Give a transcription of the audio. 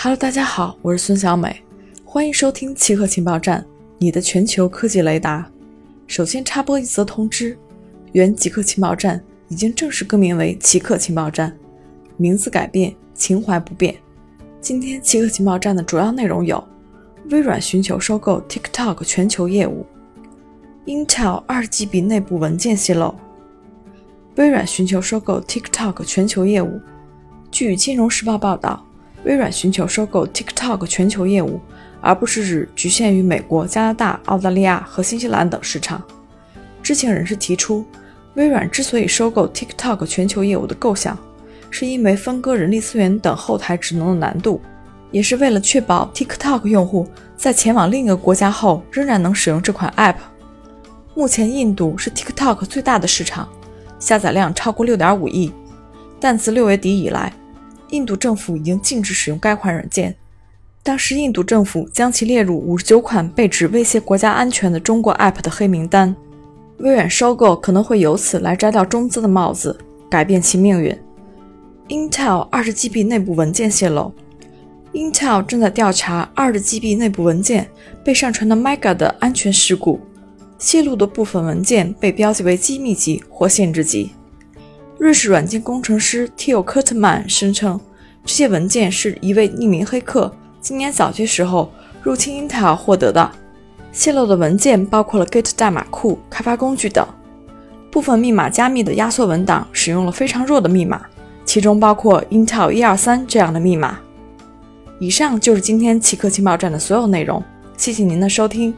Hello，大家好，我是孙小美，欢迎收听奇客情报站，你的全球科技雷达。首先插播一则通知：原极客情报站已经正式更名为奇客情报站，名字改变，情怀不变。今天奇客情报站的主要内容有：微软寻求收购 TikTok 全球业务；Intel 2GB 内部文件泄露；微软寻求收购 TikTok 全球业务。据《金融时报》报道，微软寻求收购 TikTok 全球业务，而不是只局限于美国、加拿大、澳大利亚和新西兰等市场。知情人士提出，微软之所以收购 TikTok 全球业务的构想，是因为分割人力资源等后台职能的难度，也是为了确保 TikTok 用户在前往另一个国家后仍然能使用这款 App。目前，印度是 TikTok 最大的市场，下载量超过6.5亿。但自六月底以来，印度政府已经禁止使用该款软件。当时，印度政府将其列入五十九款被指威胁国家安全的中国 App 的黑名单。微软收购可能会由此来摘掉中资的帽子，改变其命运。Intel 二十 GB 内部文件泄露，Intel 正在调查二十 GB 内部文件被上传到 Mega 的安全事故。泄露的部分文件被标记为机密级或限制级。瑞士软件工程师 Till Kurtman 声称，这些文件是一位匿名黑客今年早些时候入侵 Intel 获得的。泄露的文件包括了 Git 代码库、开发工具等。部分密码加密的压缩文档使用了非常弱的密码，其中包括 Intel 一二三这样的密码。以上就是今天奇客情报站的所有内容，谢谢您的收听。